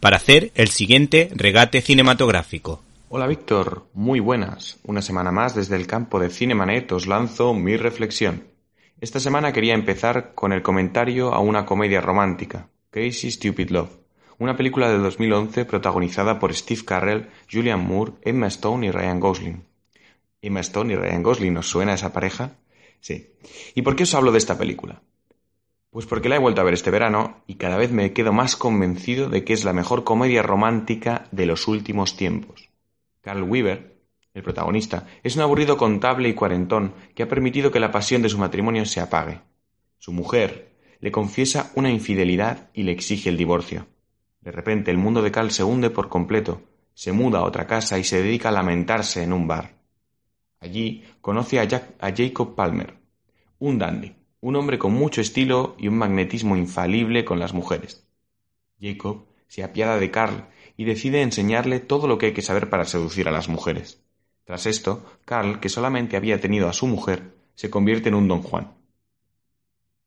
para hacer el siguiente regate cinematográfico. Hola Víctor, muy buenas. Una semana más desde el campo de Cinemanet os lanzo mi reflexión. Esta semana quería empezar con el comentario a una comedia romántica, Crazy Stupid Love, una película de 2011 protagonizada por Steve Carell, Julian Moore, Emma Stone y Ryan Gosling. Emma Stone y Ryan Gosling, ¿os suena esa pareja? Sí. ¿Y por qué os hablo de esta película? Pues porque la he vuelto a ver este verano y cada vez me quedo más convencido de que es la mejor comedia romántica de los últimos tiempos. Carl Weaver, el protagonista, es un aburrido contable y cuarentón que ha permitido que la pasión de su matrimonio se apague. Su mujer le confiesa una infidelidad y le exige el divorcio. De repente el mundo de Carl se hunde por completo, se muda a otra casa y se dedica a lamentarse en un bar. Allí conoce a, a Jacob Palmer, un dandy, un hombre con mucho estilo y un magnetismo infalible con las mujeres. Jacob se apiada de Carl y decide enseñarle todo lo que hay que saber para seducir a las mujeres. Tras esto, Carl, que solamente había tenido a su mujer, se convierte en un don Juan.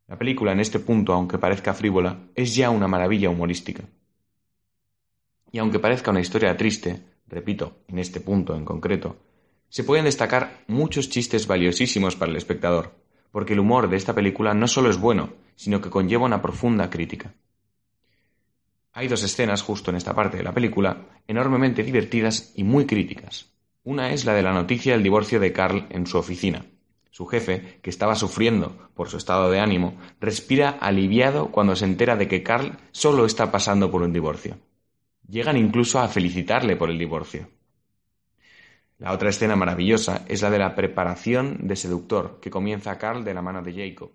La película en este punto, aunque parezca frívola, es ya una maravilla humorística. Y aunque parezca una historia triste, repito, en este punto en concreto, se pueden destacar muchos chistes valiosísimos para el espectador, porque el humor de esta película no solo es bueno, sino que conlleva una profunda crítica. Hay dos escenas justo en esta parte de la película, enormemente divertidas y muy críticas. Una es la de la noticia del divorcio de Carl en su oficina. Su jefe, que estaba sufriendo por su estado de ánimo, respira aliviado cuando se entera de que Carl solo está pasando por un divorcio. Llegan incluso a felicitarle por el divorcio. La otra escena maravillosa es la de la preparación de seductor que comienza Carl de la mano de Jacob.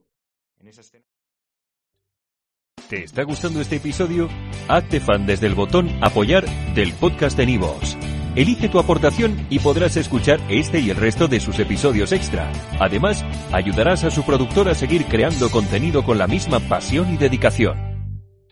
¿Te está gustando este episodio? Hazte fan desde el botón apoyar del podcast de Nivos. Elige tu aportación y podrás escuchar este y el resto de sus episodios extra. Además, ayudarás a su productor a seguir creando contenido con la misma pasión y dedicación.